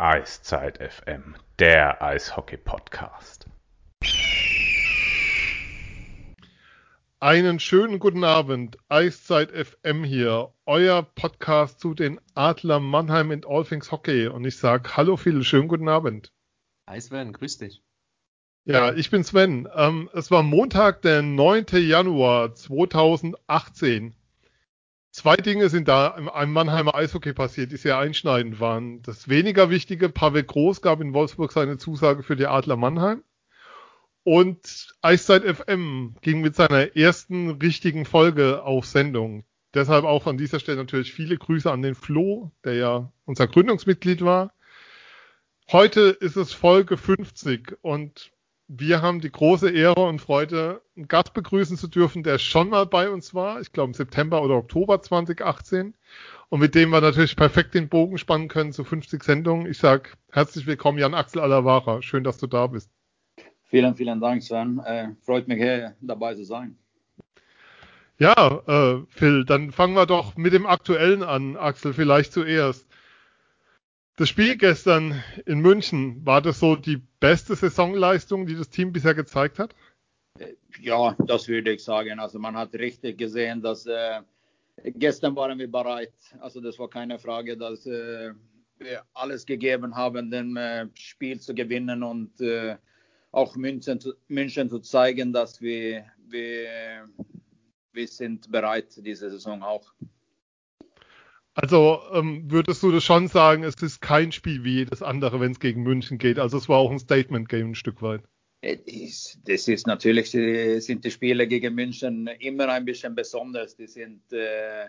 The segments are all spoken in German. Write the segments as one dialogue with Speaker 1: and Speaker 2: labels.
Speaker 1: Eiszeit FM, der Eishockey-Podcast.
Speaker 2: Einen schönen guten Abend, Eiszeit FM hier, euer Podcast zu den Adler Mannheim in All Things Hockey. Und ich sage Hallo Phil, schönen guten Abend.
Speaker 3: Hi Sven, grüß dich.
Speaker 2: Ja, ich bin Sven. Ähm, es war Montag, der 9. Januar 2018. Zwei Dinge sind da im Mannheimer Eishockey passiert, die sehr einschneidend waren. Das weniger wichtige, Pavel Groß gab in Wolfsburg seine Zusage für die Adler Mannheim. Und Eiszeit FM ging mit seiner ersten richtigen Folge auf Sendung. Deshalb auch an dieser Stelle natürlich viele Grüße an den Flo, der ja unser Gründungsmitglied war. Heute ist es Folge 50 und wir haben die große Ehre und Freude, einen Gast begrüßen zu dürfen, der schon mal bei uns war, ich glaube im September oder Oktober 2018 und mit dem wir natürlich perfekt den Bogen spannen können zu 50 Sendungen. Ich sage herzlich willkommen, Jan-Axel Alavara. Schön, dass du da bist.
Speaker 4: Vielen, vielen Dank, Sven. Äh, freut mich, hier dabei zu sein.
Speaker 2: Ja, äh, Phil, dann fangen wir doch mit dem Aktuellen an, Axel, vielleicht zuerst. Das Spiel gestern in München, war das so die beste Saisonleistung, die das Team bisher gezeigt hat?
Speaker 4: Ja, das würde ich sagen. Also man hat richtig gesehen, dass äh, gestern waren wir bereit. Also das war keine Frage, dass äh, wir alles gegeben haben, dem äh, Spiel zu gewinnen und äh, auch München, München zu zeigen, dass wir, wir, wir sind bereit diese Saison auch.
Speaker 2: Also ähm, würdest du das schon sagen, es ist kein Spiel wie jedes andere, wenn es gegen München geht. Also es war auch ein Statement-Game ein Stück weit.
Speaker 4: Das ist natürlich, sind die Spiele gegen München immer ein bisschen besonders. Die sind, äh,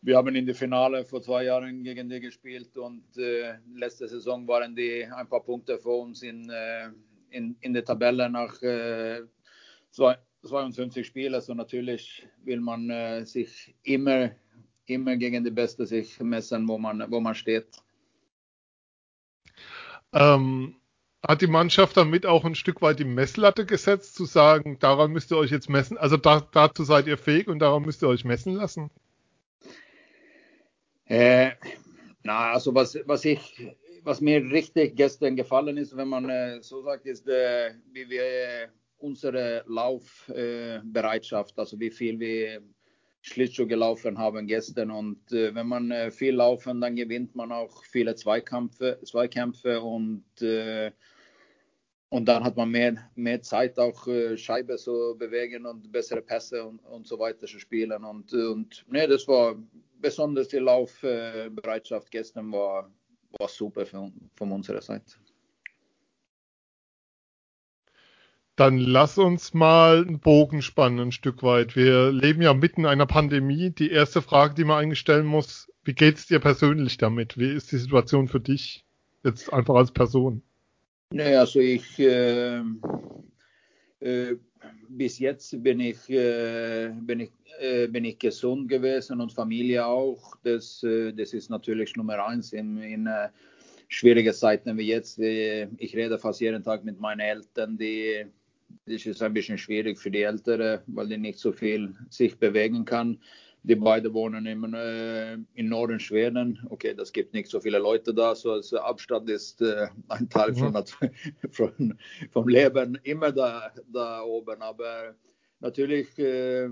Speaker 4: wir haben in der Finale vor zwei Jahren gegen die gespielt und äh, letzte Saison waren die ein paar Punkte vor uns in, äh, in, in der Tabelle nach äh, zwei, 52 Spielen. Also natürlich will man äh, sich immer immer gegen die Beste sich messen, wo man, wo man steht.
Speaker 2: Ähm, hat die Mannschaft damit auch ein Stück weit die Messlatte gesetzt, zu sagen, daran müsst ihr euch jetzt messen, also da, dazu seid ihr fähig und daran müsst ihr euch messen lassen?
Speaker 4: Äh, na, also was, was ich, was mir richtig gestern gefallen ist, wenn man äh, so sagt, ist, äh, wie wir äh, unsere Laufbereitschaft, also wie viel wir Schlittschuh gelaufen haben gestern. Und äh, wenn man äh, viel laufen, dann gewinnt man auch viele Zweikämpfe, Zweikämpfe und, äh, und dann hat man mehr, mehr Zeit, auch äh, Scheibe zu bewegen und bessere Pässe und, und so weiter zu spielen. Und, und nee, das war besonders die Laufbereitschaft gestern war, war super von, von unserer Seite.
Speaker 2: Dann lass uns mal einen Bogen spannen, ein Stück weit. Wir leben ja mitten in einer Pandemie. Die erste Frage, die man eigentlich stellen muss, wie geht es dir persönlich damit? Wie ist die Situation für dich jetzt einfach als Person?
Speaker 4: Naja, also ich, äh, äh, bis jetzt bin ich, äh, bin ich, äh, bin ich gesund gewesen und Familie auch. Das, äh, das ist natürlich Nummer eins in, in äh, schwierigen Zeiten wie jetzt. Ich rede fast jeden Tag mit meinen Eltern, die das ist ein bisschen schwierig für die Ältere, weil die nicht so viel sich bewegen kann. Die beiden wohnen im, äh, in Norden Schweden. Okay, das gibt nicht so viele Leute da, so also Abstand ist äh, ein Teil von, mhm. von, vom Leben immer da, da oben. Aber natürlich äh,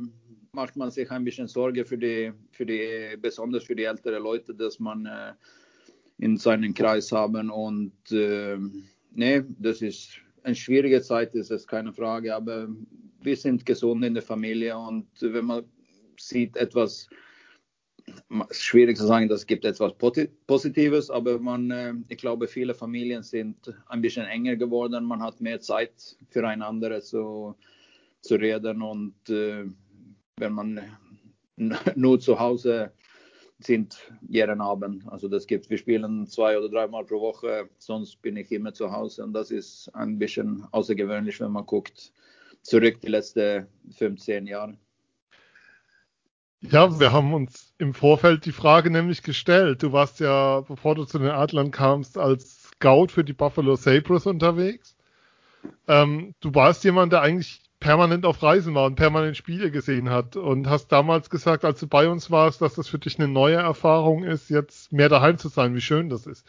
Speaker 4: macht man sich ein bisschen Sorge für die, für die, besonders für die älteren Leute, dass man äh, in seinen Kreis haben und äh, nee, das ist eine schwierige Zeit ist es, keine Frage, aber wir sind gesund in der Familie und wenn man sieht etwas, schwierig zu sagen, das gibt etwas Positives, aber man, äh, ich glaube, viele Familien sind ein bisschen enger geworden, man hat mehr Zeit füreinander zu, zu reden und äh, wenn man nur zu Hause sind jeden Abend. Also das gibt, wir spielen zwei oder dreimal pro Woche, sonst bin ich immer zu Hause und das ist ein bisschen außergewöhnlich, wenn man guckt zurück die letzten 15 Jahre.
Speaker 2: Ja, wir haben uns im Vorfeld die Frage nämlich gestellt. Du warst ja, bevor du zu den Adlern kamst, als Scout für die Buffalo Sabres unterwegs. Ähm, du warst jemand, der eigentlich permanent auf Reisen war und permanent Spiele gesehen hat und hast damals gesagt, als du bei uns warst, dass das für dich eine neue Erfahrung ist, jetzt mehr daheim zu sein, wie schön das ist.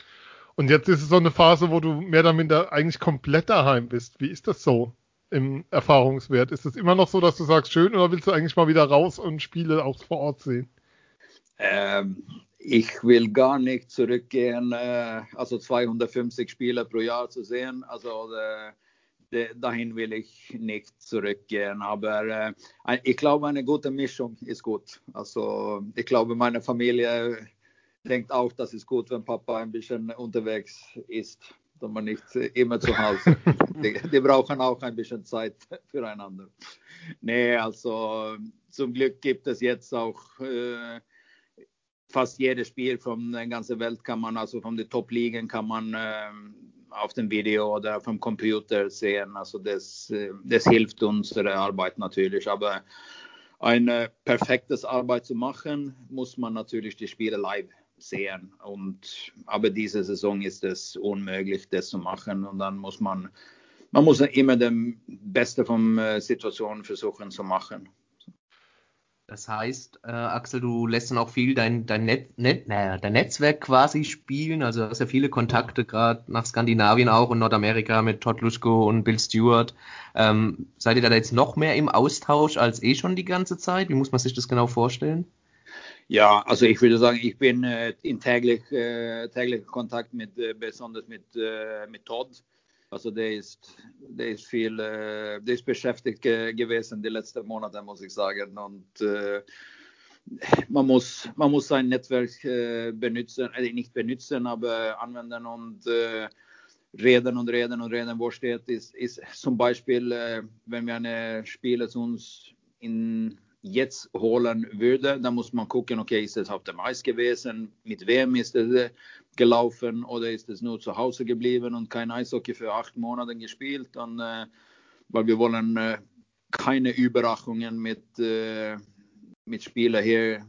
Speaker 2: Und jetzt ist es so eine Phase, wo du mehr oder minder eigentlich komplett daheim bist. Wie ist das so im Erfahrungswert? Ist es immer noch so, dass du sagst, schön, oder willst du eigentlich mal wieder raus und Spiele auch vor Ort sehen?
Speaker 4: Ähm, ich will gar nicht zurückgehen, äh, also 250 Spiele pro Jahr zu sehen. Also äh, dahin will ich nicht zurückgehen. Aber äh, ich glaube, eine gute Mischung ist gut. Also ich glaube, meine Familie denkt auch, das ist gut, wenn Papa ein bisschen unterwegs ist, dass man nicht immer zu Hause. die, die brauchen auch ein bisschen Zeit füreinander. Nee, also zum Glück gibt es jetzt auch äh, fast jedes Spiel von der ganzen Welt kann man, also von den Top-Ligen kann man äh, auf dem Video oder vom Computer sehen. Also das, äh, das hilft unserer Arbeit natürlich. Aber eine perfektes Arbeit zu machen, muss man natürlich die Spiele live sehen. Und, aber diese Saison ist es unmöglich, das zu machen. Und dann muss man, man muss immer den Beste von äh, Situationen versuchen zu machen.
Speaker 3: Das heißt, äh, Axel, du lässt dann auch viel dein, dein, Net, Net, naja, dein Netzwerk quasi spielen. Also du hast ja viele Kontakte gerade nach Skandinavien auch und Nordamerika mit Todd Luschko und Bill Stewart. Ähm, seid ihr da jetzt noch mehr im Austausch als eh schon die ganze Zeit? Wie muss man sich das genau vorstellen?
Speaker 4: Ja, also ich würde sagen, ich bin äh, in täglich, äh, täglich Kontakt mit, äh, besonders mit, äh, mit Todd. Alltså, also der ist, der ist viel, äh, eh, der ist beschäftigt gewesen die letzten Monate, muss ich eh, sagen. Und äh, man muss, man muss sein Netzwerk eh, äh, benutzen, äh, nicht benutzen, aber anwenden und äh, reden und reden und reden, wo steht, ist, ist zum Beispiel, äh, wenn wir eine Spiele zu uns in jetzt holen würde, dann muss man gucken, okay, ist es auf dem Eis gewesen, mit wem ist es gelaufen oder ist es nur zu Hause geblieben und kein Eishockey für acht Monate gespielt, dann, äh, weil wir wollen äh, keine Überraschungen mit, äh, mit Spielern hier,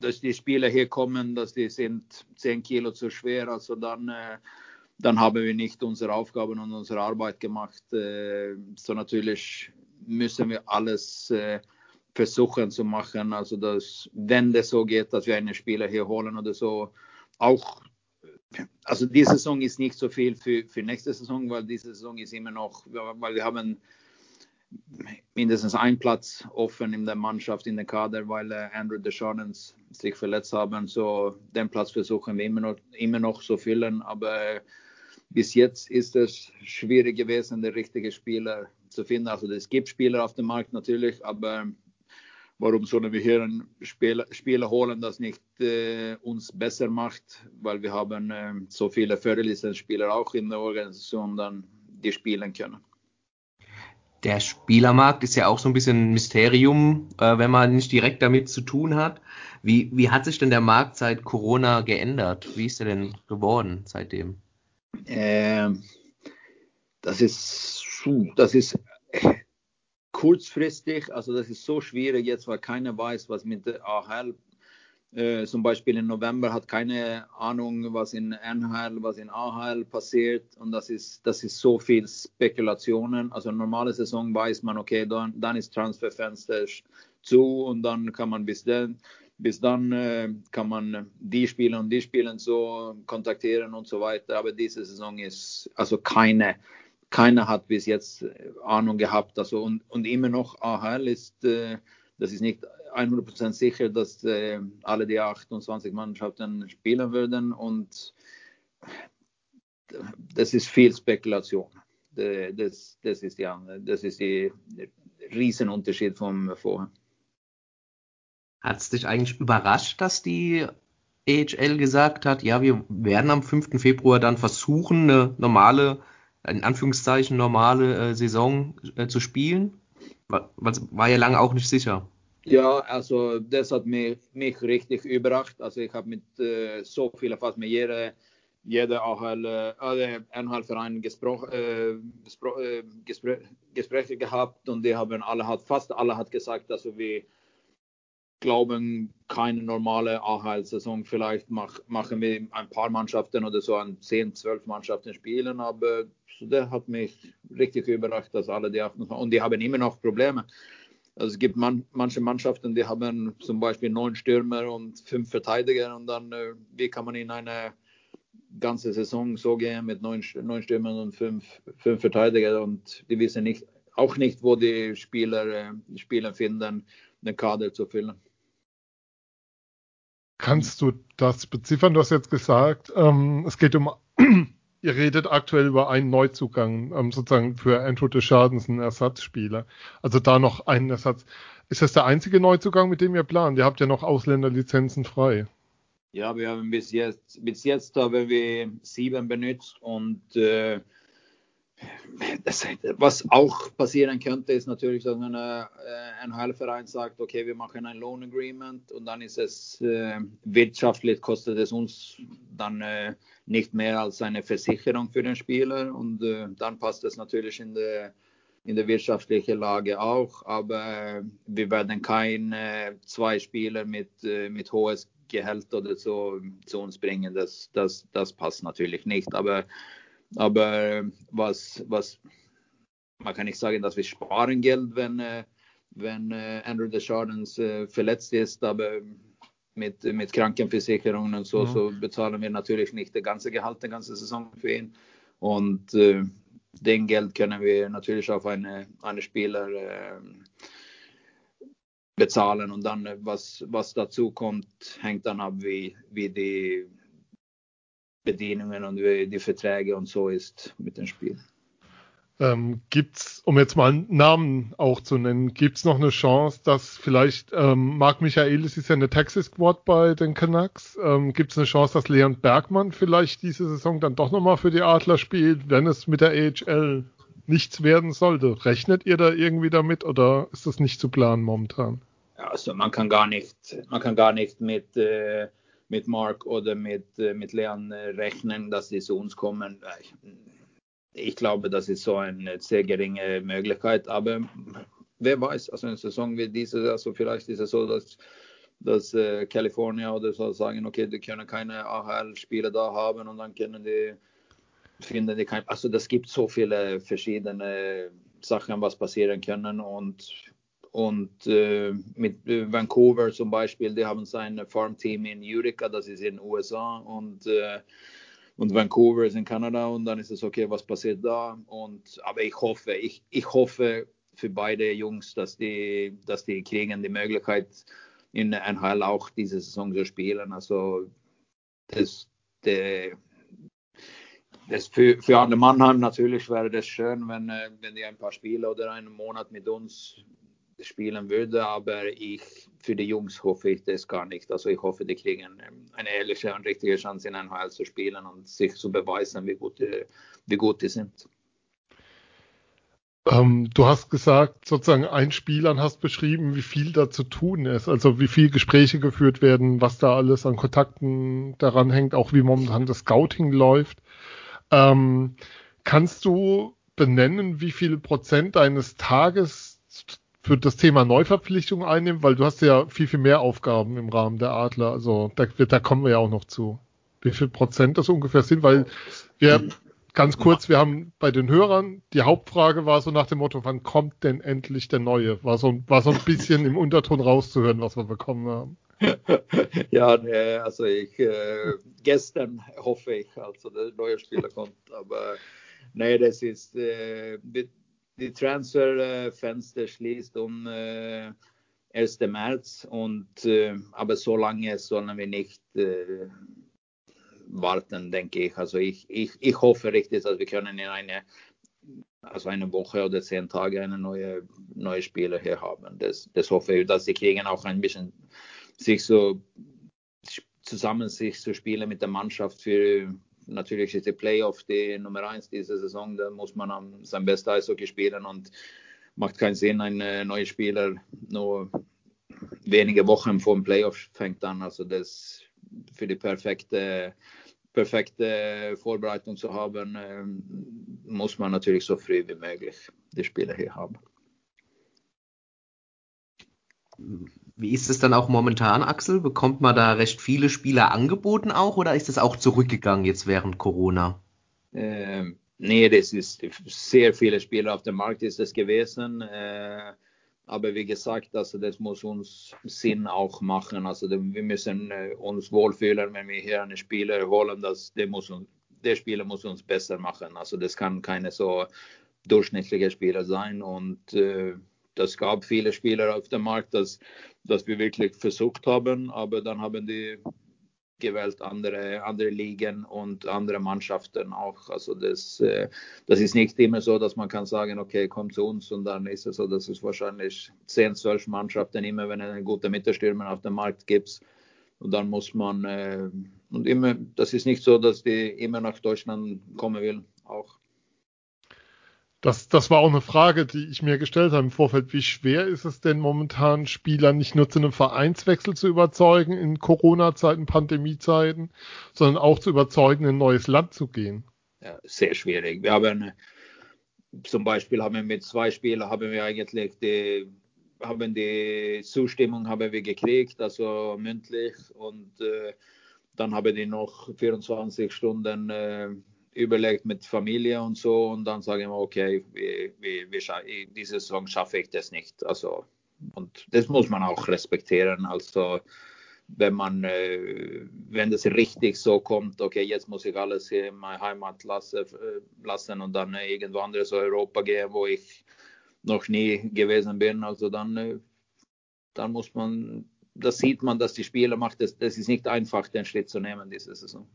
Speaker 4: dass die Spieler hier kommen, dass die sind zehn Kilo zu schwer, also dann äh, dann haben wir nicht unsere Aufgaben und unsere Arbeit gemacht. Äh, so natürlich müssen wir alles äh, versuchen zu machen. Also dass, wenn das so geht, dass wir einen Spieler hier holen oder so, auch also diese Saison ist nicht so viel für, für nächste Saison, weil diese Saison ist immer noch, weil wir haben mindestens einen Platz offen in der Mannschaft, in der Kader, weil äh, Andrew Deschanens sich verletzt haben. So den Platz versuchen wir immer noch, immer noch zu füllen, aber äh, bis jetzt ist es schwierig gewesen, den richtigen Spieler zu finden. Also es gibt Spieler auf dem Markt natürlich, aber warum sollen wir hier einen Spieler, Spieler holen, das nicht äh, uns besser macht, weil wir haben äh, so viele Förderlizenzspieler auch in der Organisation, dann die spielen können.
Speaker 3: Der Spielermarkt ist ja auch so ein bisschen ein Mysterium, äh, wenn man nicht direkt damit zu tun hat. Wie, wie hat sich denn der Markt seit Corona geändert? Wie ist er denn geworden seitdem?
Speaker 4: Ähm, das ist, das ist kurzfristig, also das ist so schwierig jetzt, weil keiner weiß, was mit der AHL äh, zum Beispiel im November hat keine Ahnung, was in NHL, was in AHL passiert und das ist, das ist so viel Spekulationen. Also normale Saison weiß man, okay, dann, dann ist Transferfenster zu und dann kann man bis dann, bis dann äh, kann man die Spieler und die Spieler so kontaktieren und so weiter. Aber diese Saison ist also keine keiner hat bis jetzt äh, Ahnung gehabt. Also und, und immer noch AHL ist, äh, das ist nicht 100% sicher, dass äh, alle die 28 Mannschaften spielen würden und das ist viel Spekulation. Das, das ist ja, das ist die Riesenunterschied vom vorher.
Speaker 3: Hat es dich eigentlich überrascht, dass die EHL gesagt hat, ja, wir werden am 5. Februar dann versuchen, eine normale in Anführungszeichen normale äh, Saison äh, zu spielen? War, war ja lange auch nicht sicher.
Speaker 4: Ja, also das hat mich, mich richtig überrascht. Also ich habe mit äh, so vielen, fast mit jeder, jeder AHL, äh, NHL-Verein gespro äh, äh, Gespr Gespräche gehabt und die haben alle hat, fast alle hat gesagt, dass wir glauben, keine normale AHL-Saison. Vielleicht mach, machen wir ein paar Mannschaften oder so an 10, 12 Mannschaften spielen, aber der hat mich richtig überrascht, dass alle die 28 und die haben immer noch Probleme. Also es gibt man, manche Mannschaften, die haben zum Beispiel neun Stürmer und fünf Verteidiger und dann, äh, wie kann man in eine ganze Saison so gehen mit neun, neun Stürmern und fünf, fünf Verteidiger und die wissen nicht, auch nicht, wo die Spieler, äh, Spieler finden, den Kader zu füllen.
Speaker 2: Kannst du das beziffern? Du hast jetzt gesagt, ähm, es geht um, ihr redet aktuell über einen Neuzugang, ähm, sozusagen für Andrew Deschardens, einen Ersatzspieler. Also da noch einen Ersatz. Ist das der einzige Neuzugang, mit dem ihr plant? Ihr habt ja noch Ausländerlizenzen frei.
Speaker 4: Ja, wir haben bis jetzt, bis jetzt haben wir sieben benutzt und äh, das, was auch passieren könnte, ist natürlich, dass äh, ein Heilverein sagt, okay, wir machen ein Loan Agreement und dann ist es äh, wirtschaftlich kostet es uns dann äh, nicht mehr als eine Versicherung für den Spieler und äh, dann passt es natürlich in der in der wirtschaftlichen Lage auch, aber äh, wir werden keine zwei Spieler mit, äh, mit hohes Gehalt oder so zu uns bringen. Das, das, das passt natürlich nicht. Aber, aber was, was, man kann nicht sagen, dass wir sparen Geld, wenn, äh, wenn Andrew Deschardens verletzt ist, aber mit, mit Krankenversicherungen und so, mhm. so bezahlen wir natürlich nicht das ganze Gehalt, die ganze Saison für ihn. Und äh, den Geld können wir natürlich auf eine, eine Spieler äh, bezahlen und dann was, was dazu kommt, hängt dann ab, wie, wie die Bedienungen und wie die Verträge und so ist mit dem Spiel.
Speaker 2: Ähm, gibt's, um jetzt mal einen Namen auch zu nennen, gibt's noch eine Chance, dass vielleicht ähm, Marc Michaelis ist ja eine Texas Squad bei den Canucks, ähm, gibt's eine Chance, dass Leon Bergmann vielleicht diese Saison dann doch nochmal für die Adler spielt, wenn es mit der AHL nichts werden sollte? Rechnet ihr da irgendwie damit oder ist das nicht zu planen momentan?
Speaker 4: Ja, also man kann gar nicht, man kann gar nicht mit äh, mit Mark oder mit, äh, mit Leon äh, rechnen, dass sie zu uns kommen ich glaube, das ist so eine sehr geringe Möglichkeit. Aber wer weiß, also eine Saison wie diese, also vielleicht ist es so, dass, dass äh, California oder so sagen, okay, die können keine AHL-Spieler da haben und dann können die finden die kein, also das gibt so viele verschiedene Sachen, was passieren können und und äh, mit Vancouver zum Beispiel, die haben sein Farmteam in Utica, das ist in den USA und äh, und Vancouver ist in Kanada und dann ist es okay, was passiert da. Und, aber ich hoffe, ich, ich hoffe für beide Jungs, dass die, dass die kriegen die Möglichkeit, in NHL auch diese Saison zu spielen. Also das, der, das für, für Arne Mannheim natürlich wäre das schön, wenn, äh, wenn die ein paar Spiele oder einen Monat mit uns spielen würde, aber ich, für die Jungs hoffe ich das gar nicht. Also ich hoffe, die kriegen eine ehrliche und richtige Chance in NHL zu spielen und sich zu beweisen, wie gut, die, wie gut die sind.
Speaker 2: Ähm, du hast gesagt, sozusagen ein Spielern hast beschrieben, wie viel da zu tun ist, also wie viel Gespräche geführt werden, was da alles an Kontakten daran hängt, auch wie momentan das Scouting läuft. Ähm, kannst du benennen, wie viele Prozent deines Tages für das Thema Neuverpflichtung einnehmen, weil du hast ja viel, viel mehr Aufgaben im Rahmen der Adler. Also da, da kommen wir ja auch noch zu. Wie viel Prozent das ungefähr sind, weil wir ganz kurz, wir haben bei den Hörern, die Hauptfrage war so nach dem Motto, wann kommt denn endlich der Neue? War so, war so ein bisschen im Unterton rauszuhören, was wir bekommen haben.
Speaker 4: Ja, nee, also ich, äh, gestern hoffe ich, also der neue Spieler kommt, aber nee, das ist, äh, die Transferfenster schließt um äh, 1. März und äh, aber so lange sollen wir nicht äh, warten, denke ich. Also ich, ich, ich hoffe richtig, dass wir können in eine also eine Woche oder zehn Tage eine neue neue Spieler hier haben. Das, das hoffe ich, dass sie kriegen auch ein bisschen sich so zusammen sich zu spielen mit der Mannschaft für natürlich ist die Playoff die Nummer eins diese Saison. Da muss man am, sein bestes Eishockey spielen und macht keinen Sinn, ein äh, neuer Spieler nur wenige Wochen vor dem Playoff fängt an. Also das für die perfekte, perfekte Vorbereitung zu haben, äh, muss man natürlich so früh wie möglich die Spieler hier haben.
Speaker 3: Wie ist es dann auch momentan, Axel? Bekommt man da recht viele Spieler angeboten auch oder ist es auch zurückgegangen jetzt während Corona?
Speaker 4: Ähm, nee, das ist sehr viele Spieler auf dem Markt ist es gewesen. Äh, aber wie gesagt, also das muss uns Sinn auch machen. Also wir müssen äh, uns wohlfühlen, wenn wir hier einen Spieler holen, dass der, muss, der Spieler muss uns besser machen. Also das kann keine so durchschnittliche Spieler sein und äh, das gab viele Spieler auf dem Markt, dass, dass wir wirklich versucht haben, aber dann haben die gewählt andere, andere Ligen und andere Mannschaften auch. Also das, äh, das ist nicht immer so, dass man kann sagen, okay, komm zu uns und dann ist es so, dass es wahrscheinlich 10, 12 Mannschaften immer, wenn es einen guten Mittelstürmer auf dem Markt gibt. Und dann muss man, äh, und immer, das ist nicht so, dass die immer nach Deutschland kommen will, auch.
Speaker 2: Das, das war auch eine Frage, die ich mir gestellt habe im Vorfeld. Wie schwer ist es denn momentan, Spieler nicht nur zu einem Vereinswechsel zu überzeugen in Corona-Zeiten, Pandemie-Zeiten, sondern auch zu überzeugen, in ein neues Land zu gehen?
Speaker 4: Ja, sehr schwierig. Wir haben zum Beispiel haben wir mit zwei Spielern haben wir eigentlich die haben die Zustimmung haben wir gekriegt, also mündlich und äh, dann haben die noch 24 Stunden äh, überlegt mit Familie und so und dann sagen wir, okay, wie, wie, wie, diese Saison schaffe ich das nicht. Also, und das muss man auch respektieren. Also, wenn man, äh, wenn das richtig so kommt, okay, jetzt muss ich alles in meine Heimat lassen, äh, lassen und dann äh, irgendwo anderes Europa gehen, wo ich noch nie gewesen bin. Also dann, dann muss man, das sieht man, dass die Spieler macht. Das, das ist nicht einfach, den Schritt zu nehmen diese Saison.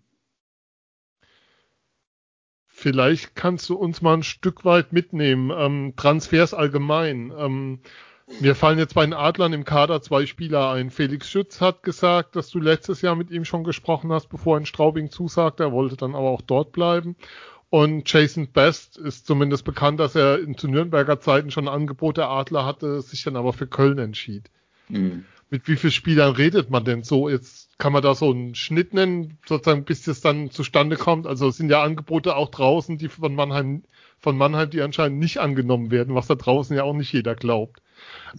Speaker 2: Vielleicht kannst du uns mal ein Stück weit mitnehmen. Ähm, Transfers allgemein. Ähm, mir fallen jetzt bei den Adlern im Kader zwei Spieler ein. Felix Schütz hat gesagt, dass du letztes Jahr mit ihm schon gesprochen hast, bevor er in Straubing zusagte. Er wollte dann aber auch dort bleiben. Und Jason Best ist zumindest bekannt, dass er in zu Nürnberger Zeiten schon ein Angebot der Adler hatte, sich dann aber für Köln entschied. Mhm. Mit wie vielen Spielern redet man denn so? Jetzt kann man da so einen Schnitt nennen, sozusagen, bis das dann zustande kommt. Also es sind ja Angebote auch draußen, die von Mannheim, von Mannheim, die anscheinend nicht angenommen werden, was da draußen ja auch nicht jeder glaubt.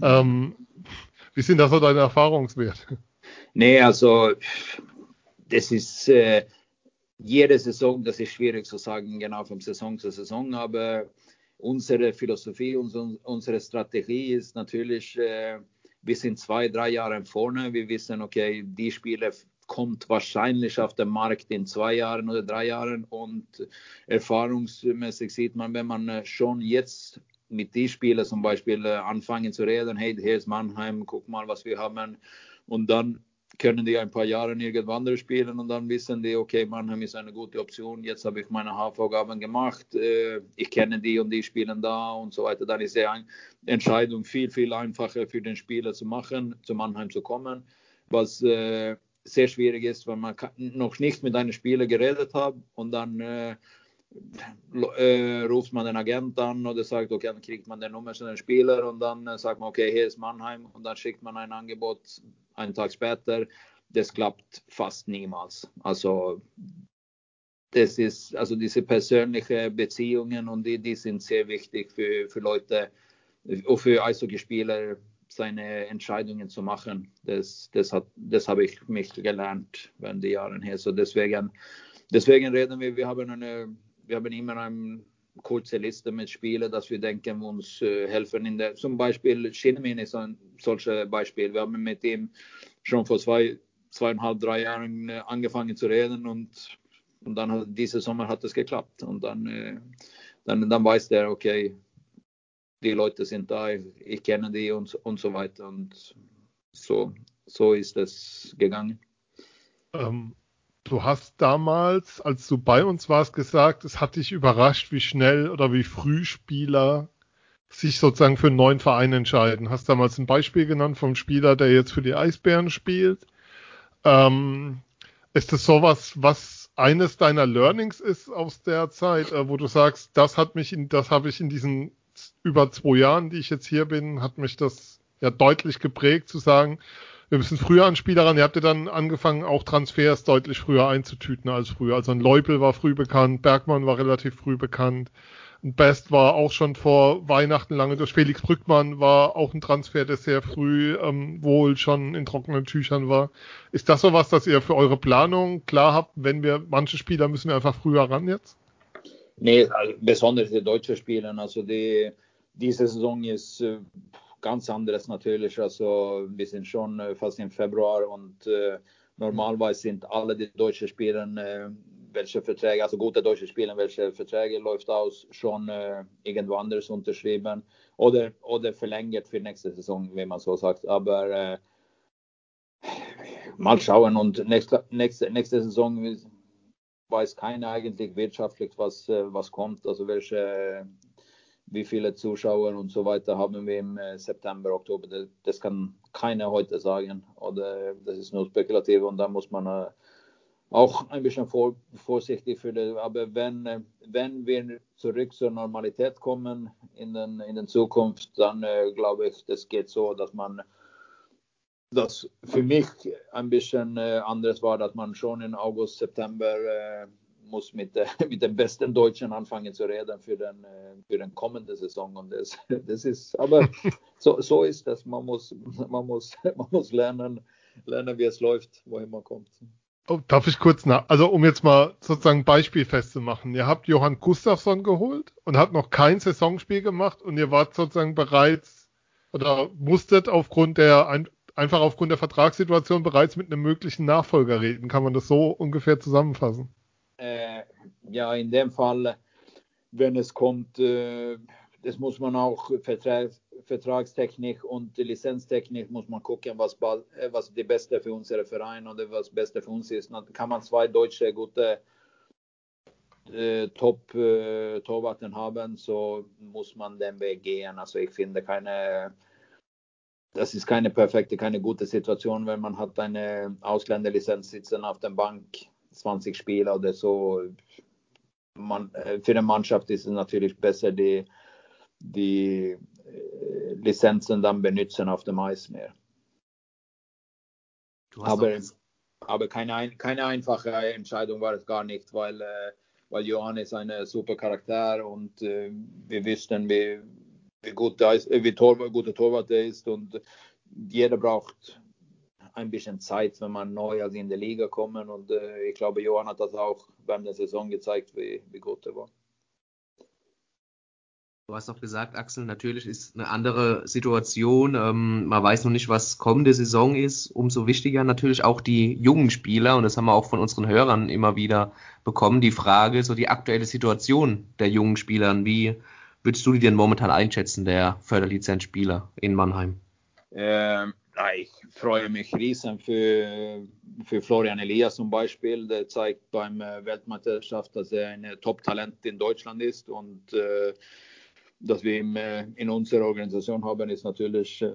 Speaker 2: Ähm, wie sind da so deine Erfahrungswerte?
Speaker 4: Nee, also das ist äh, jede Saison, das ist schwierig zu sagen, genau von Saison zu Saison, aber unsere Philosophie, unsere, unsere Strategie ist natürlich äh, wir sind zwei, drei Jahre vorne. Wir wissen, okay, die Spieler kommt wahrscheinlich auf den Markt in zwei Jahren oder drei Jahren und erfahrungsmäßig sieht man, wenn man schon jetzt mit den Spielern zum Beispiel äh, anfangen zu reden, hey, hier ist Mannheim, guck mal, was wir haben und dann können die ein paar Jahre irgendwo anders spielen und dann wissen die, okay, Mannheim ist eine gute Option, jetzt habe ich meine Hausaufgaben gemacht, äh, ich kenne die und die spielen da und so weiter. Dann ist die Entscheidung viel, viel einfacher für den Spieler zu machen, zu Mannheim zu kommen, was äh, sehr schwierig ist, weil man noch nicht mit einem Spieler geredet hat und dann äh, äh, ruft man den Agent an oder sagt, okay, dann kriegt man den Nummer zu den Spieler und dann sagt man, okay, hier ist Mannheim und dann schickt man ein Angebot einen Tag später. Das klappt fast niemals. Also das ist, also diese persönlichen Beziehungen und die, die sind sehr wichtig für, für Leute, auch für Eishockeyspieler, seine Entscheidungen zu machen. Das, das, hat, das habe ich mich gelernt während der Jahren her. So deswegen, deswegen reden wir, wir haben eine wir haben immer eine kurze Liste mit Spielen, dass wir denken, uns äh, helfen in der, zum Beispiel Shinmin ist ein solches Beispiel. Wir haben mit ihm schon vor zwei, zweieinhalb, drei Jahren äh, angefangen zu reden und, und dann hat, diese Sommer hat es geklappt und dann, äh, dann, dann weiß der, okay, die Leute sind da, ich kenne die und, und so weiter und so, so ist es gegangen.
Speaker 2: Ähm, Du hast damals, als du bei uns warst, gesagt, es hat dich überrascht, wie schnell oder wie früh Spieler sich sozusagen für einen neuen Verein entscheiden. Hast damals ein Beispiel genannt vom Spieler, der jetzt für die Eisbären spielt. Ähm, ist das sowas, was eines deiner Learnings ist aus der Zeit, äh, wo du sagst, das hat mich in, das habe ich in diesen über zwei Jahren, die ich jetzt hier bin, hat mich das ja deutlich geprägt, zu sagen, wir müssen früher an Spieler ran. Ihr habt ja dann angefangen, auch Transfers deutlich früher einzutüten als früher. Also ein Leupel war früh bekannt, Bergmann war relativ früh bekannt. Ein Best war auch schon vor Weihnachten lange durch. Felix Brückmann war auch ein Transfer, der sehr früh ähm, wohl schon in trockenen Tüchern war. Ist das so was, dass ihr für eure Planung klar habt, wenn wir manche Spieler müssen wir einfach früher ran jetzt?
Speaker 4: Nee, also besonders die deutschen Spieler. Also die, diese Saison ist äh, ganz anderes natürlich. Also wir sind schon äh, fast im Februar und äh, normalerweise sind alle die deutschen Spieler, äh, welche Verträge, also gute deutsche Spieler, welche Verträge läuft aus, schon äh, irgendwo anders unterschrieben oder, oder verlängert für nächste Saison, wenn man so sagt. Aber äh, mal schauen und nächste, nächste, nächste Saison weiß keiner eigentlich wirtschaftlich, was, äh, was kommt, also welche wie viele Zuschauer und so weiter haben wir im äh, September, Oktober. Das, das kann keiner heute sagen. Oder das ist nur spekulativ und da muss man äh, auch ein bisschen vor, vorsichtig für das. Aber wenn, äh, wenn wir zurück zur Normalität kommen in den, in den Zukunft, dann äh, glaube ich, das geht so, dass man das für mich ein bisschen äh, anders war, dass man schon in August, September äh, muss mit, äh, mit dem besten Deutschen anfangen zu reden für den, äh, für den kommende Saison. Und das, das ist, aber so, so ist das. Man muss, man muss, man muss lernen, lernen, wie es läuft, wohin man kommt.
Speaker 2: Oh, darf ich kurz nach, also um jetzt mal sozusagen Beispiel festzumachen. Ihr habt Johann Gustafsson geholt und habt noch kein Saisonspiel gemacht und ihr wart sozusagen bereits oder musstet aufgrund der, einfach aufgrund der Vertragssituation bereits mit einem möglichen Nachfolger reden. Kann man das so ungefähr zusammenfassen?
Speaker 4: Ja, in dem Fall, wenn es kommt, äh, das muss man auch Vertrag, Vertragstechnik und Lizenztechnik muss man gucken, was, äh, was die beste für unsere Verein oder was beste für uns ist. Dann kann man zwei deutsche gute äh, Top äh, Torwarten haben, so muss man den Weg gehen. Also ich finde keine, das ist keine perfekte, keine gute Situation, wenn man hat eine Ausländerlizenz sitzen auf der Bank 20 Spieler oder so. Man, äh, für eine Mannschaft ist es natürlich besser, die, die äh, Lizenzen dann benutzen auf dem Eis mehr. Aber, aber keine, keine einfache Entscheidung war es gar nicht, weil, äh, weil Johann ist ein super Charakter und wir wüssten, wie, wie gut er ist, wie Tor, guter Torwart er ist und jeder braucht ein bisschen Zeit, wenn man neu also in die Liga kommt. Und äh, ich glaube, Johann hat das auch während der Saison gezeigt, wie, wie gut er war.
Speaker 3: Du hast auch gesagt, Axel, natürlich ist eine andere Situation. Ähm, man weiß noch nicht, was kommende Saison ist. Umso wichtiger natürlich auch die jungen Spieler. Und das haben wir auch von unseren Hörern immer wieder bekommen. Die Frage, so die aktuelle Situation der jungen Spieler. Wie würdest du die denn momentan einschätzen, der Förderlizenzspieler in Mannheim?
Speaker 4: Ähm, ich freue mich riesen für, für Florian Elias zum Beispiel. Der zeigt beim äh, Weltmeisterschaft, dass er ein Top-Talent in Deutschland ist und äh, dass wir ihn äh, in unserer Organisation haben, ist natürlich äh,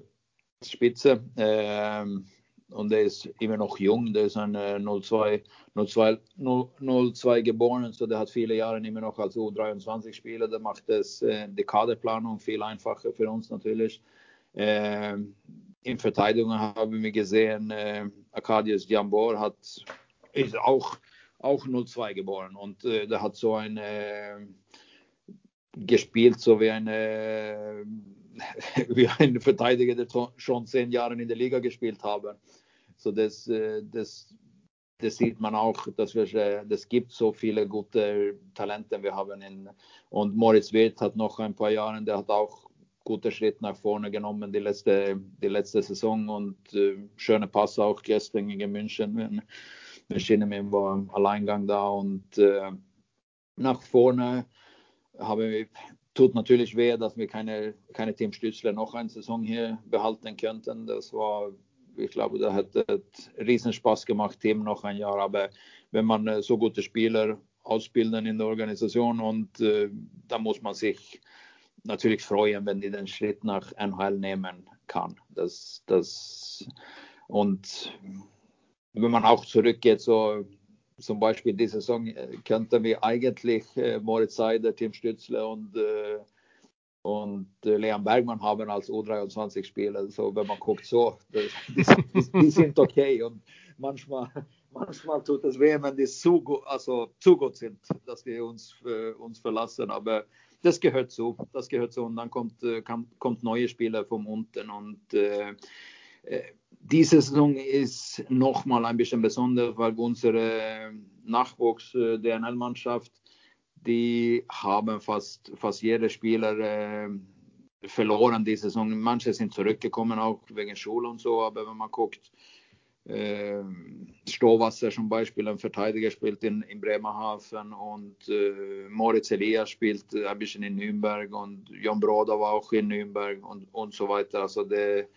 Speaker 4: Spitze. Ähm, und er ist immer noch jung, der ist ein äh, 02, 02, 02 geboren, so der hat viele Jahre immer noch als U23-Spieler. Der macht das, äh, die Kaderplanung viel einfacher für uns natürlich. Ähm, in Verteidigung haben wir gesehen, äh, Arkadius Jambor hat, ist auch, auch 02 geboren und äh, der hat so ein äh, gespielt, so wie ein, äh, wie ein Verteidiger, der schon zehn Jahre in der Liga gespielt habe. So das, äh, das, das sieht man auch, dass wir, äh, das gibt so viele gute Talente wir haben in, und Moritz Wirth hat noch ein paar Jahre, der hat auch guter Schritt nach vorne genommen die letzte, die letzte Saison und äh, schöne Pass auch gestern gegen München. Wenn, wenn Schinemann war im Alleingang da und äh, nach vorne habe, tut natürlich weh, dass wir keine, keine Team Stützler noch eine Saison hier behalten könnten. Das war, ich glaube, da hat es riesen Spaß gemacht, Team noch ein Jahr. Aber wenn man äh, so gute Spieler ausbilden in der Organisation und äh, da muss man sich natürlich freuen, wenn die den Schritt nach NHL nehmen kann. Das, das, und wenn man auch zurückgeht, so zum Beispiel diese Saison äh, könnten wir eigentlich äh, Moritz Seider, Tim Stützle und, äh, und Leon Bergmann haben als U23-Spieler. So, wenn man guckt, so, die, die, die, sind okay und manchmal, manchmal tut es weh, wenn die zu, also, zu gut sind, dass wir uns, uns verlassen. Aber das gehört so. Das gehört so. Und dann kommt, äh, kommt neue Spieler vom unten. Und äh, äh diese Saison ist nochmal ein bisschen besonders, weil unsere Nachwuchs äh, DNL-Mannschaft, die haben fast, fast jeder Spieler äh, verloren die Saison. Manche sind zurückgekommen auch wegen Schule und so, aber wenn man guckt, äh, zum Beispiel, ein Verteidiger spielt in, in Bremerhaven und äh, Moritz Elias spielt ein bisschen in Nürnberg und John Broda war auch in Nürnberg und, und so weiter. Also det,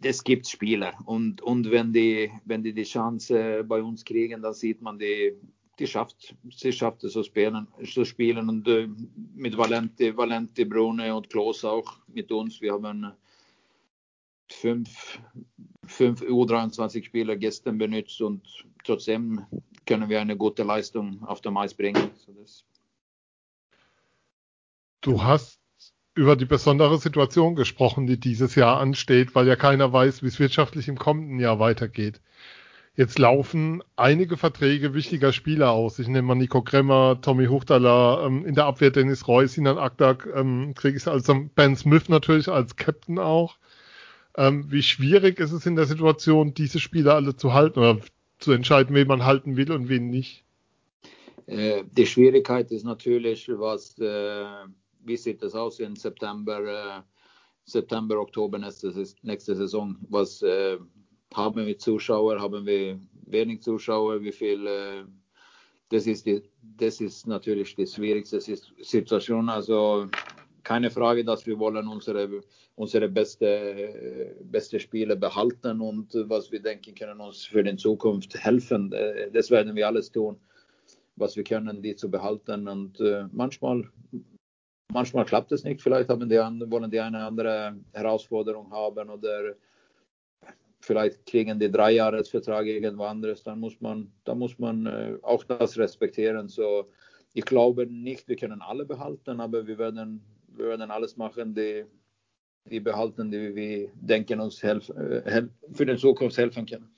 Speaker 4: das gibt Spieler und, und wenn, die, wenn die die Chance bei uns kriegen, dann sieht man die, die schafft, sie schafft es zu spielen, zu spielen und äh, mit Valenti, Valenti, Brune und Klos auch mit uns. Wir haben fünf, fünf U23-Spieler gestern benutzt und trotzdem können wir eine gute Leistung auf dem Eis bringen.
Speaker 2: Du hast über die besondere Situation gesprochen, die dieses Jahr ansteht, weil ja keiner weiß, wie es wirtschaftlich im kommenden Jahr weitergeht. Jetzt laufen einige Verträge wichtiger Spieler aus. Ich nehme mal Nico Kremmer, Tommy Huchtaler, ähm, in der Abwehr Dennis Reus, Sinan Akdak, ähm, kriege ich also Ben Smith natürlich als Captain auch. Ähm, wie schwierig ist es in der Situation, diese Spieler alle zu halten oder zu entscheiden, wen man halten will und wen nicht?
Speaker 4: Äh, die Schwierigkeit ist natürlich, was, äh, wie sieht es aus in September, äh, September, Oktober nächste, nächste Saison? Was äh, haben wir Zuschauer, haben wir wenig Zuschauer, wie viel, äh, das ist, die, das ist natürlich die schwierigste Situation. Also keine Frage, dass wir wollen unsere, unsere beste, beste Spiele behalten und was wir denken können uns für die Zukunft helfen. Äh, das werden wir alles tun, was wir können, die zu behalten. Und äh, manchmal, manchmal klappt es nicht. Vielleicht haben die, wollen die eine andere Herausforderung haben oder vielleicht kriegen die drei Jahresvertrag irgendwo anderes, dann muss man, dann muss man äh, auch das respektieren. So, ich glaube nicht, wir können alle behalten, aber wir werden, wir werden alles machen, die, die behalten, die wir denken uns helf, äh, für die Zukunft helfen können.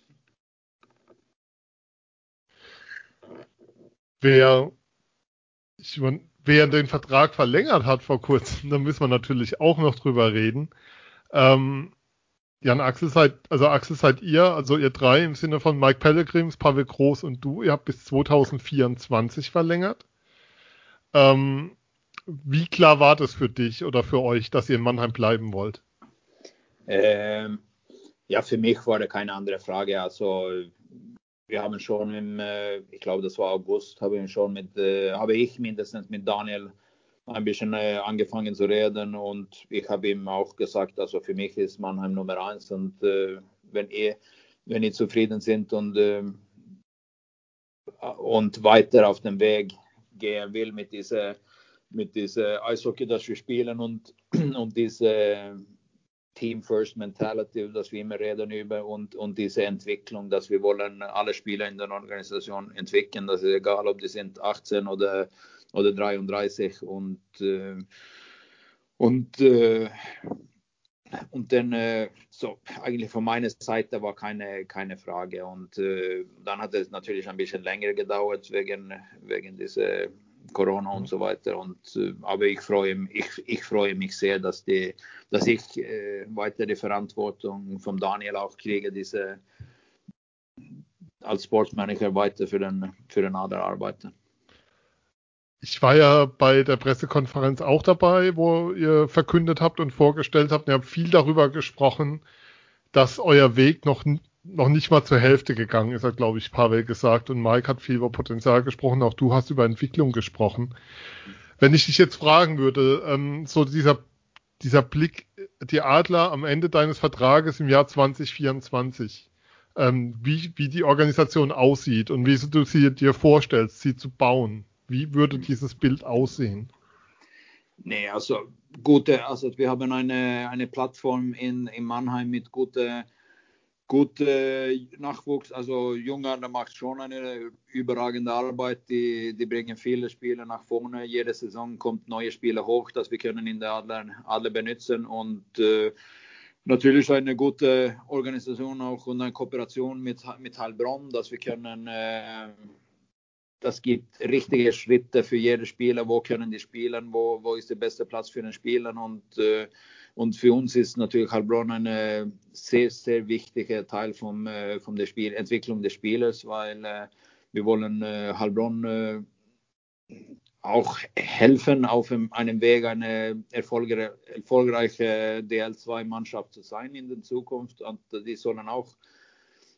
Speaker 2: Wer, ich, wer den Vertrag verlängert hat vor kurzem, da müssen wir natürlich auch noch drüber reden. Ähm, Jan Axel seid, also Axel seid ihr, also ihr drei im Sinne von Mike Pellegrims, Pavel Groß und du, ihr habt bis 2024 verlängert. Ähm, wie klar war das für dich oder für euch, dass ihr in Mannheim bleiben wollt?
Speaker 4: Ähm, ja, für mich war da keine andere Frage. Also wir haben schon im, äh, ich glaube, das war August, habe ich schon mit, äh, habe ich mindestens mit Daniel ein bisschen äh, angefangen zu reden und ich habe ihm auch gesagt, also für mich ist Mannheim Nummer eins und wenn ihr wenn ihr zufrieden sind und äh, und weiter auf dem Weg gehen will mit dieser mit dieser Eishockey, das wir spielen und und diese Team First Mentality, das wir immer reden über und, und diese Entwicklung, dass wir wollen alle Spieler in der Organisation entwickeln. Das ist egal, ob die sind 18 oder oder 33 und äh, und äh, und dann äh, so eigentlich von meiner Seite war keine keine Frage und dann hat es natürlich ein bisschen länger gedauert wegen wegen dieser Corona und so weiter und äh, aber ich freue mich ich, ich freue mich sehr dass die dass ich äh, weiter die Verantwortung vom Daniel auch kriege diese als Sportsmanager weiter für den für den Adler arbeiten.
Speaker 2: Ich war ja bei der Pressekonferenz auch dabei, wo ihr verkündet habt und vorgestellt habt. Ihr habt viel darüber gesprochen, dass euer Weg noch, noch nicht mal zur Hälfte gegangen ist, hat, glaube ich, Pavel gesagt. Und Mike hat viel über Potenzial gesprochen. Auch du hast über Entwicklung gesprochen. Wenn ich dich jetzt fragen würde, ähm, so dieser, dieser Blick, die Adler am Ende deines Vertrages im Jahr 2024, ähm, wie, wie die Organisation aussieht und wie du sie dir vorstellst, sie zu bauen. Wie würde dieses Bild aussehen?
Speaker 4: Nee, also gute, also wir haben eine, eine Plattform in, in Mannheim mit guter gute Nachwuchs, also Junger, der macht schon eine überragende Arbeit. Die, die bringen viele Spieler nach vorne. Jede Saison kommt neue Spieler hoch, dass wir können in der Adler, Adler benutzen und äh, natürlich eine gute Organisation auch und eine Kooperation mit, mit Heilbronn, dass wir können äh, das gibt richtige Schritte für jede Spieler. Wo können die spielen? Wo, wo ist der beste Platz für den Spieler? Und, äh, und für uns ist natürlich Heilbronn ein sehr, sehr wichtiger Teil vom, äh, von der Spiel, Entwicklung des Spielers, weil äh, wir wollen äh, Heilbronn äh, auch helfen, auf einem Weg eine erfolgreiche DL2-Mannschaft zu sein in der Zukunft. Und die sollen auch,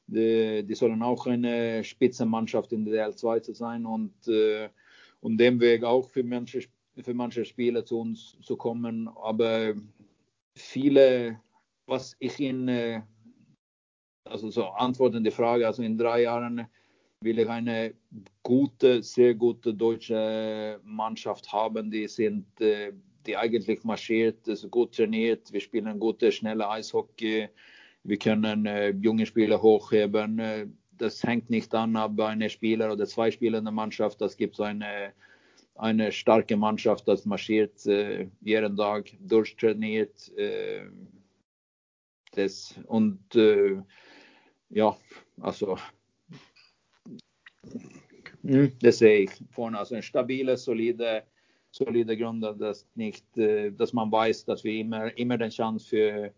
Speaker 4: die, sollen auch eine Spitzenmannschaft in der DL2 zu sein und, und dem Weg auch für manche, für manche Spieler zu uns zu kommen. Aber viele, was ich in, also so antworten die Frage, also in drei Jahren will ich eine gute, sehr gute deutsche Mannschaft haben. Die sind, äh, die eigentlich marschiert, ist gut trainiert. Wir spielen gute, schnelle Eishockey. Wir können äh, junge Spieler hochheben. Äh, das hängt nicht an, ob eine Spieler oder zwei Spieler in der Mannschaft. Das gibt eine, eine starke Mannschaft, das marschiert äh, jeden Tag, durchtrainiert. Äh, das, und äh, ja, also Mm, det sehe ich vorne. Also eine stabile, solide, solide Grund, dass, nicht, dass man weiß, dass wir immer, immer den Chance für,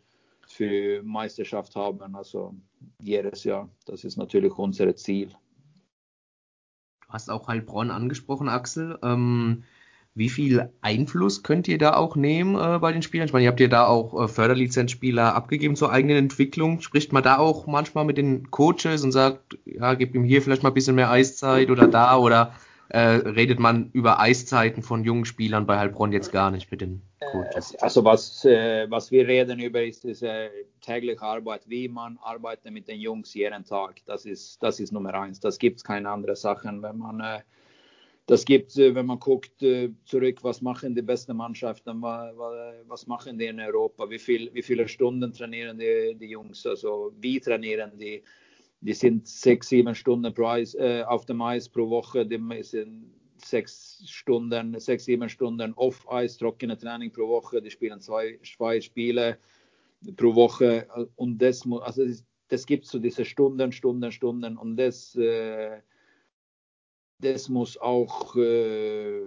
Speaker 4: für Meisterschaft haben. Also jedes Jahr. Das ist natürlich unser Ziel.
Speaker 3: Du hast auch Heilbronn angesprochen, Axel. Ähm, wie viel Einfluss könnt ihr da auch nehmen äh, bei den Spielern? Ich meine, ihr habt ja da auch äh, Förderlizenzspieler abgegeben zur eigenen Entwicklung. Spricht man da auch manchmal mit den Coaches und sagt, ja, gib ihm hier vielleicht mal ein bisschen mehr Eiszeit oder da oder äh, redet man über Eiszeiten von jungen Spielern bei Heilbronn jetzt gar nicht mit den Coaches?
Speaker 4: Äh, also was, äh, was wir reden über ist diese tägliche Arbeit, wie man arbeitet mit den Jungs jeden Tag. Das ist, das ist Nummer eins. Das gibt es keine andere Sachen, wenn man äh, das gibt, äh, wenn man guckt äh, zurück, was machen die besten Mannschaften, was machen die in Europa, wie, viel, wie viele Stunden trainieren die, die Jungs, also wie trainieren die. Die sind sechs, sieben Stunden pro Eis, äh, auf dem Eis pro Woche, die sind sechs Stunden, sechs, sieben Stunden off-Eis, trockene Training pro Woche, die spielen zwei, zwei Spiele pro Woche. Und das, also das, das gibt so diese Stunden, Stunden, Stunden. Und das äh, das muss auch, äh,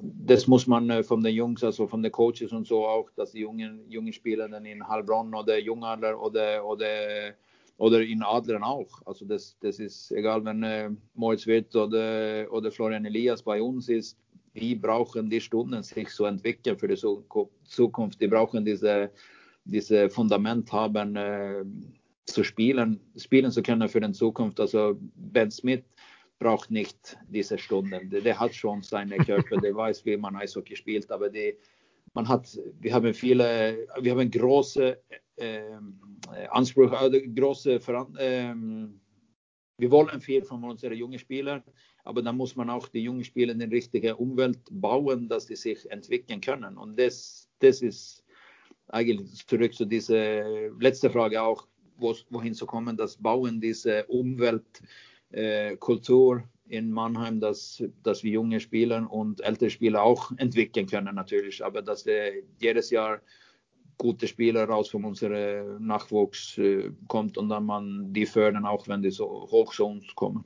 Speaker 4: das muss man äh, von den Jungs, also von den Coaches und so auch, dass die jungen, jungen Spieler dann in Heilbronn oder Jungadler oder, oder, oder in Adlern auch. Also das, das ist egal, wenn äh, Moritz Wirth oder, oder Florian Elias bei uns ist, die brauchen die Stunden, sich zu entwickeln für die Zukunft. Die brauchen diese, diese Fundament haben, äh, zu spielen, spielen zu können für die Zukunft. Also Ben Smith, braucht nicht diese Stunden. Der, der hat schon seine Körper, der weiß, wie man Eishockey spielt, aber die, man hat, wir haben viele, wir haben große ähm, äh, Ansprüche, also große, äh, wir wollen viel von unseren jungen Spielern, aber dann muss man auch die jungen Spieler in die richtige Umwelt bauen, dass sie sich entwickeln können. Und das, das ist eigentlich zurück zu dieser letzte Frage auch, wohin zu kommen, das Bauen dieser Umwelt äh, Kultur in Mannheim, dass, dass wir junge Spieler und ältere Spieler auch entwickeln können natürlich, aber dass wir jedes Jahr gute Spieler raus von unserem Nachwuchs äh, kommt und dann man die fördern, auch wenn die so hoch zu uns kommen.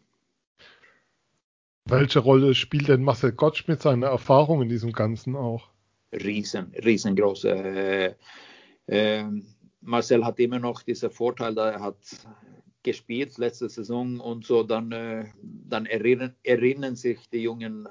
Speaker 2: Welche Rolle spielt denn Marcel Gottsch mit seiner Erfahrung in diesem Ganzen auch?
Speaker 4: Riesen, riesengroße. Äh, äh, Marcel hat immer noch diesen Vorteil, da er hat gespielt letzte Saison und so, dann, äh, dann erinnern, erinnern sich die Jungen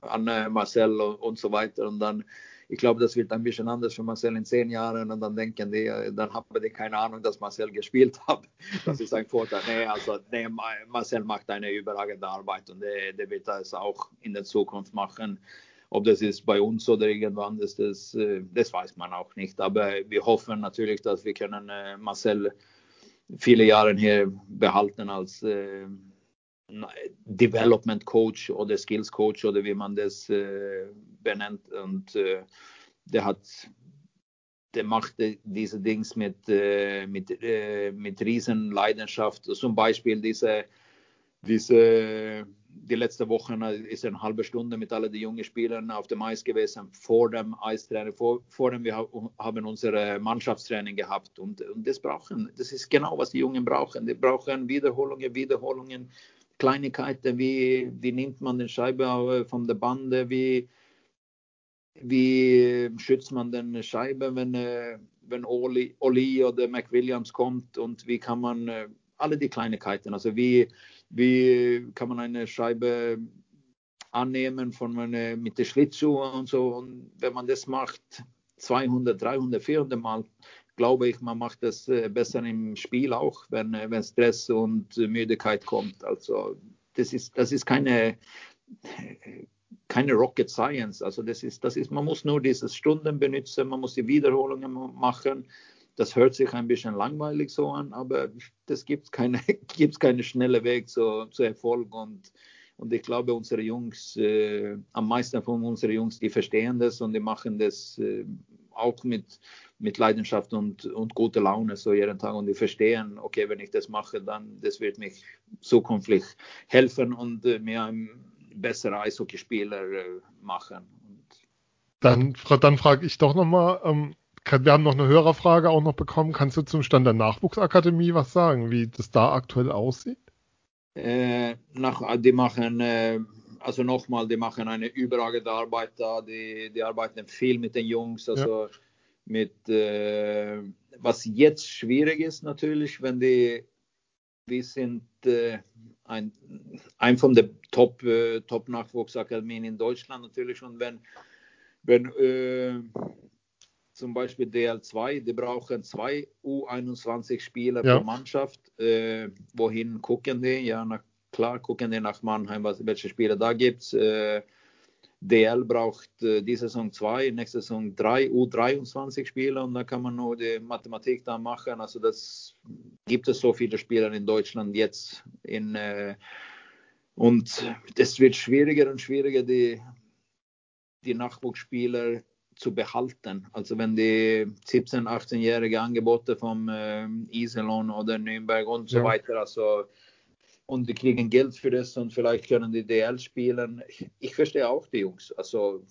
Speaker 4: an, an Marcel und so weiter. Und dann, ich glaube, das wird ein bisschen anders für Marcel in zehn Jahren und dann denken die, äh, dann haben die keine Ahnung, dass Marcel gespielt hat. Das ist ein Vorteil. Nee, also nee, Marcel macht eine überragende Arbeit und der, der wird das auch in der Zukunft machen. Ob das ist bei uns oder irgendwann ist, das, äh, das weiß man auch nicht. Aber wir hoffen natürlich, dass wir können Marcel viele Jahre hier behalten als äh, Development Coach oder Skills Coach oder wie man das äh, benennt. Und äh, der hat, der macht diese Dings mit, äh, mit, äh, mit Riesenleidenschaft. Zum Beispiel diese, diese die letzte Woche ist eine halbe Stunde mit allen den jungen Spielern auf dem Eis gewesen, vor dem Eistraining, vor, vor dem wir haben unsere Mannschaftstraining gehabt. Und, und das brauchen, das ist genau, was die Jungen brauchen. Die brauchen Wiederholungen, Wiederholungen, Kleinigkeiten, wie, wie nimmt man den Scheibe von der Bande, wie, wie schützt man den Scheibe, wenn, äh, wenn Oli, oder McWilliams kommt und wie kann man äh, alle die Kleinigkeiten, also wie wie kann man eine Scheibe annehmen von meine, mit den Schlittschuhen und so. Und wenn man das macht 200, 300, 400 Mal, glaube ich, man macht das äh, besser im Spiel auch, wenn, äh, wenn Stress und Müdigkeit kommt. Also das ist, das ist keine, keine Rocket Science. Also das ist, das ist, man muss nur diese Stunden benutzen, man muss die Wiederholungen machen. Das hört sich ein bisschen langweilig so an, aber das gibt keine, gibt's keine schnelle Weg zu, zu Erfolg und und ich glaube, unsere Jungs, äh, am meisten von unseren Jungs, die verstehen das und die machen das äh, auch mit, mit Leidenschaft und, und guter Laune so jeden Tag. Und die verstehen, okay, wenn ich das mache, dann das wird mich zukünftig helfen und äh, mir ein besserer Eishockeyspieler äh, machen.
Speaker 2: Dann, dann frage ich doch nochmal, ähm, wir haben noch eine Hörerfrage auch noch bekommen. Kannst du zum Stand der Nachwuchsakademie was sagen, wie das da aktuell aussieht?
Speaker 4: Äh, nach, die machen, äh, also nochmal, die machen eine überragende Arbeit da. Die, die arbeiten viel mit den Jungs, also ja. Mit, äh, was jetzt schwierig ist natürlich, wenn die, wir sind äh, ein, ein von der Top, äh, Top Nachwuchsakademien in Deutschland natürlich und wenn, wenn äh, zum Beispiel DL2, die brauchen zwei U21-Spieler ja. pro Mannschaft. Äh, wohin gucken die? Ja, na, klar gucken die nach Mannheim, was, welche Spieler da gibt. Äh, DL braucht äh, diese Saison zwei, nächste Saison drei U23 Spieler und da kann man nur die Mathematik da machen. Also das gibt es so viele Spieler in Deutschland jetzt in äh, und es wird schwieriger und schwieriger, die, die Nachwuchsspieler zu behalten. Also wenn die 17-, 18-jährige Angebote vom äh, Iserlohn oder Nürnberg und so ja. weiter, also und die kriegen Geld für das und vielleicht können die DL spielen. Ich, ich verstehe auch die Jungs. Also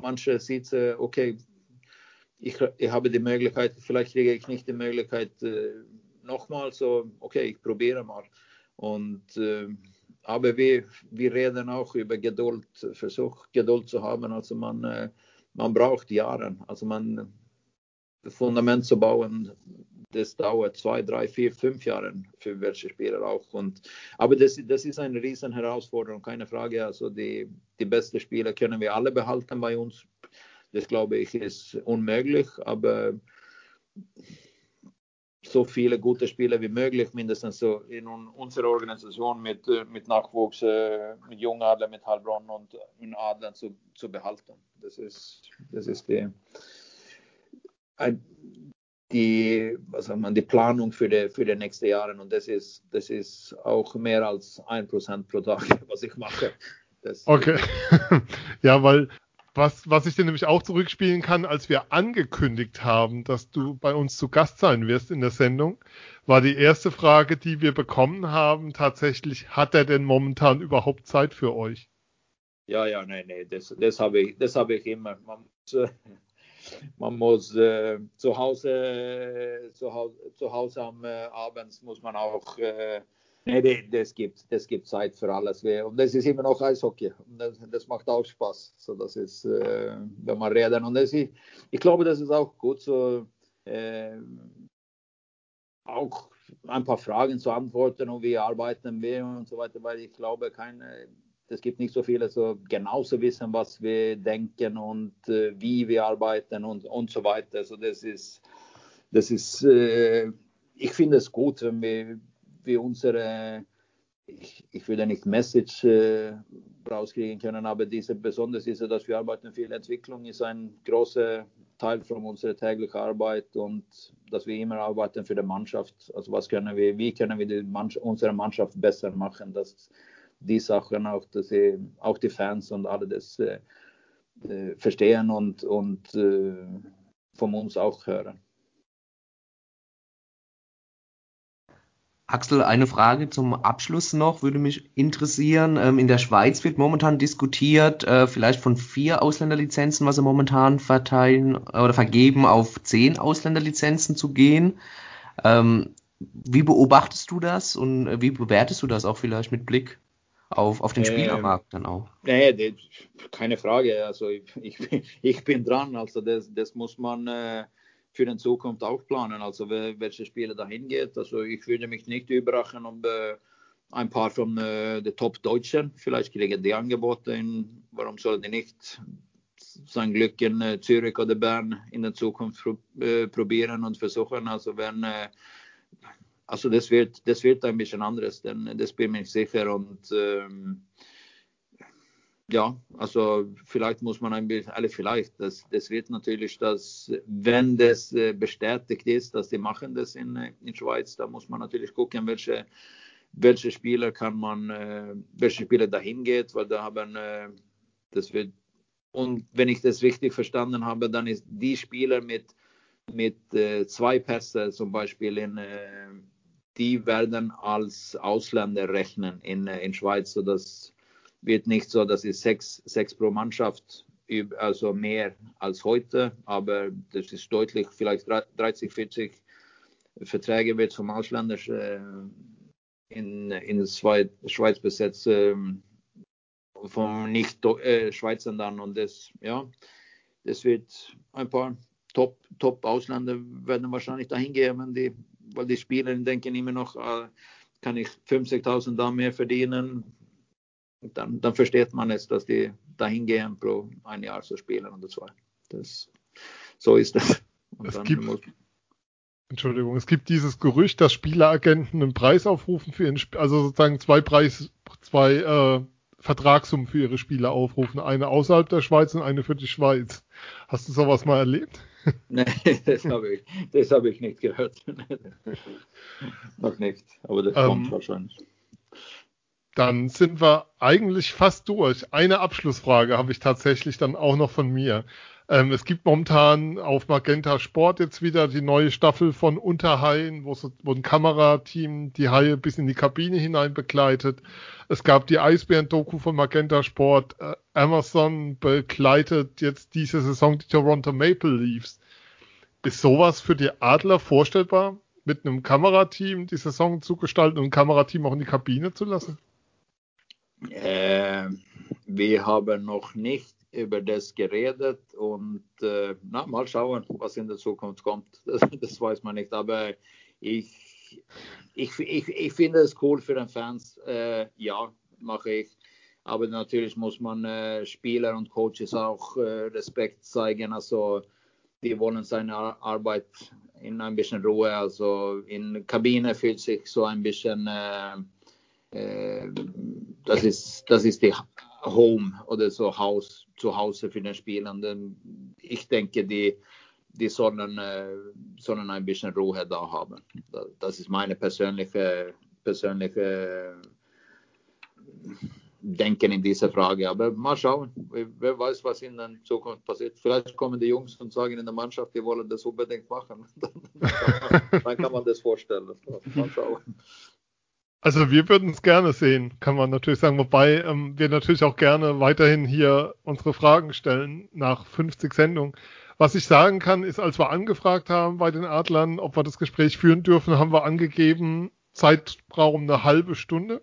Speaker 4: manche sieht okay, ich, ich habe die Möglichkeit, vielleicht kriege ich nicht die Möglichkeit äh, nochmal, so okay, ich probiere mal. Und äh, aber wir, wir reden auch über Geduld, Versuch Geduld zu haben. Also man äh, man braucht Jahre. Also man, Fundament zu bauen, das dauert zwei, drei, vier, fünf Jahre für welche Spieler auch. Und, aber das, das ist eine riesen Herausforderung, keine Frage. Also die, die besten Spieler können wir alle behalten bei uns. Das glaube ich ist unmöglich, aber so viele gute Spieler wie möglich, mindestens so in unserer Organisation mit, mit Nachwuchs, äh, mit Jungadler, mit Heilbronn und in Adlern zu, zu behalten. Das ist, das ist die, die, was sagt man, die Planung für die, für die nächsten Jahre und das ist, das ist auch mehr als ein Prozent pro Tag, was ich mache. Das
Speaker 2: okay. ja, weil was, was ich dir nämlich auch zurückspielen kann, als wir angekündigt haben, dass du bei uns zu Gast sein wirst in der Sendung, war die erste Frage, die wir bekommen haben, tatsächlich, hat er denn momentan überhaupt Zeit für euch?
Speaker 4: Ja, ja, nein, nein, das, das habe ich, das ich immer. Man muss, äh, man muss äh, zu Hause, zu Hause, am äh, abends muss man auch äh, Nee, das gibt, das gibt Zeit für alles. Und das ist immer noch Eishockey. Und das, das macht auch Spaß. So, das ist, äh, wenn man reden. Und das ist, ich glaube, das ist auch gut, so äh, auch ein paar Fragen zu antworten und wie arbeiten wir und so weiter, weil ich glaube, keine, es gibt nicht so viele, so genauso wissen, was wir denken und äh, wie wir arbeiten und, und so weiter. Also das ist, das ist, äh, ich finde es gut, wenn wir wir unsere, ich, ich würde nicht Message äh, rauskriegen können, aber diese besonders ist, dass wir arbeiten viel Entwicklung ist ein großer Teil von unserer täglichen Arbeit und dass wir immer arbeiten für die Mannschaft. Also was können wir, wie können wir Mannschaft, unsere Mannschaft besser machen, dass die Sachen auch, dass sie, auch die Fans und alle das äh, äh verstehen und, und äh, von uns auch hören.
Speaker 3: Axel, eine Frage zum Abschluss noch, würde mich interessieren. Ähm, in der Schweiz wird momentan diskutiert, äh, vielleicht von vier Ausländerlizenzen, was sie momentan verteilen äh, oder vergeben, auf zehn Ausländerlizenzen zu gehen. Ähm, wie beobachtest du das und äh, wie bewertest du das auch vielleicht mit Blick auf, auf den ähm, Spielermarkt dann auch?
Speaker 4: Nee, keine Frage. Also ich, ich, ich bin dran. Also das, das muss man äh, für den Zukunft auch planen, also welche Spiele dahin geht. Also ich würde mich nicht überraschen, ob, äh, ein paar von äh, den Top-Deutschen. Vielleicht kriegen die Angebote. In, warum sollen die nicht sein Glück in äh, Zürich oder Bern in der Zukunft pro, äh, probieren und versuchen? Also wenn äh, also das wird, das wird ein bisschen anderes, denn das bin ich sicher. Und ähm, ja, also vielleicht muss man ein bisschen, alle vielleicht, das, das wird natürlich, dass, wenn das äh, bestätigt ist, dass die machen das in, äh, in Schweiz, da muss man natürlich gucken, welche, welche Spieler kann man, äh, welche Spieler dahin geht, weil da haben, das wird, und wenn ich das richtig verstanden habe, dann ist die Spieler mit, mit zwei Pässe zum Beispiel in, die werden als Ausländer rechnen in, äh, in Schweiz, sodass wird nicht so, dass es sechs, sechs pro Mannschaft, also mehr als heute, aber das ist deutlich, vielleicht 30, 40 Verträge wird vom Ausländer äh, in, in Schweiz, Schweiz besetzt, äh, vom Nicht-Schweizern dann. Und das, ja, das wird ein paar Top, Top Ausländer werden wahrscheinlich dahin gehen, wenn die, weil die Spieler denken immer noch, äh, kann ich 50.000 da mehr verdienen, dann, dann versteht man es, dass die dahin gehen pro ein Jahr zu spielen oder zwei. Das, so ist das.
Speaker 2: es gibt, muss, Entschuldigung, es gibt dieses Gerücht, dass Spieleragenten einen Preis aufrufen für ihren, also sozusagen zwei Preis, zwei äh, Vertragssummen für ihre Spieler aufrufen. Eine außerhalb der Schweiz und eine für die Schweiz. Hast du sowas mal erlebt?
Speaker 4: Nein, das habe ich, das habe ich nicht gehört. Noch nicht, aber das ähm, kommt wahrscheinlich.
Speaker 2: Dann sind wir eigentlich fast durch. Eine Abschlussfrage habe ich tatsächlich dann auch noch von mir. Ähm, es gibt momentan auf Magenta Sport jetzt wieder die neue Staffel von Unterhaien, wo, so, wo ein Kamerateam die Haie bis in die Kabine hinein begleitet. Es gab die Eisbären-Doku von Magenta Sport. Äh, Amazon begleitet jetzt diese Saison die Toronto Maple Leafs. Ist sowas für die Adler vorstellbar, mit einem Kamerateam die Saison zu gestalten und ein Kamerateam auch in die Kabine zu lassen?
Speaker 4: Äh, wir haben noch nicht über das geredet und äh, na, mal schauen, was in der Zukunft kommt. Das, das weiß man nicht, aber ich, ich, ich, ich finde es cool für den Fans. Äh, ja, mache ich. Aber natürlich muss man äh, Spieler und Coaches auch äh, Respekt zeigen. Also die wollen seine Arbeit in ein bisschen Ruhe. Also in Kabine fühlt sich so ein bisschen äh, äh, das ist, das ist die Home oder so Haus, zu Hause für den Spielern. Ich denke, die, die sollen, äh, sollen ein bisschen Ruhe da haben. Das ist meine persönliche, persönliche Denken in dieser Frage. Aber mal schauen. Wer weiß, was in der Zukunft passiert. Vielleicht kommen die Jungs und sagen in der Mannschaft, die wollen das unbedingt machen. Dann kann man das vorstellen. Mal schauen.
Speaker 2: Also wir würden es gerne sehen, kann man natürlich sagen, wobei ähm, wir natürlich auch gerne weiterhin hier unsere Fragen stellen nach 50 Sendungen. Was ich sagen kann, ist, als wir angefragt haben bei den Adlern, ob wir das Gespräch führen dürfen, haben wir angegeben, Zeitraum eine halbe Stunde.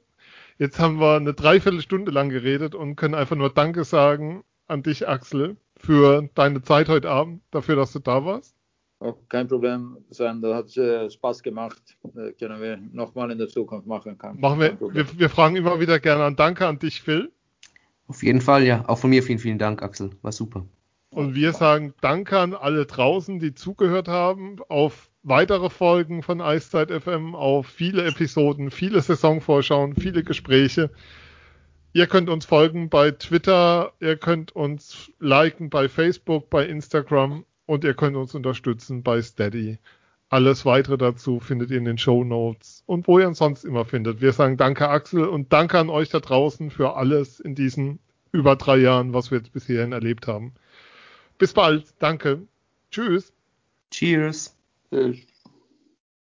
Speaker 2: Jetzt haben wir eine Dreiviertelstunde lang geredet und können einfach nur Danke sagen an dich, Axel, für deine Zeit heute Abend, dafür, dass du da warst.
Speaker 4: Auch kein Problem, Sven, das hat äh, Spaß gemacht. Das können wir nochmal in der Zukunft machen.
Speaker 2: Kein, machen wir, wir, wir fragen immer wieder gerne an. Danke an dich, Phil.
Speaker 3: Auf jeden Fall, ja. Auch von mir vielen, vielen Dank, Axel. War super.
Speaker 2: Und wir sagen Danke an alle draußen, die zugehört haben, auf weitere Folgen von Eiszeit FM, auf viele Episoden, viele Saisonvorschauen, viele Gespräche. Ihr könnt uns folgen bei Twitter, ihr könnt uns liken bei Facebook, bei Instagram und ihr könnt uns unterstützen bei Steady. Alles weitere dazu findet ihr in den Show Notes und wo ihr uns sonst immer findet. Wir sagen Danke Axel und Danke an euch da draußen für alles in diesen über drei Jahren, was wir jetzt bis hierhin erlebt haben. Bis bald. Danke. Tschüss.
Speaker 3: Cheers. Tschüss.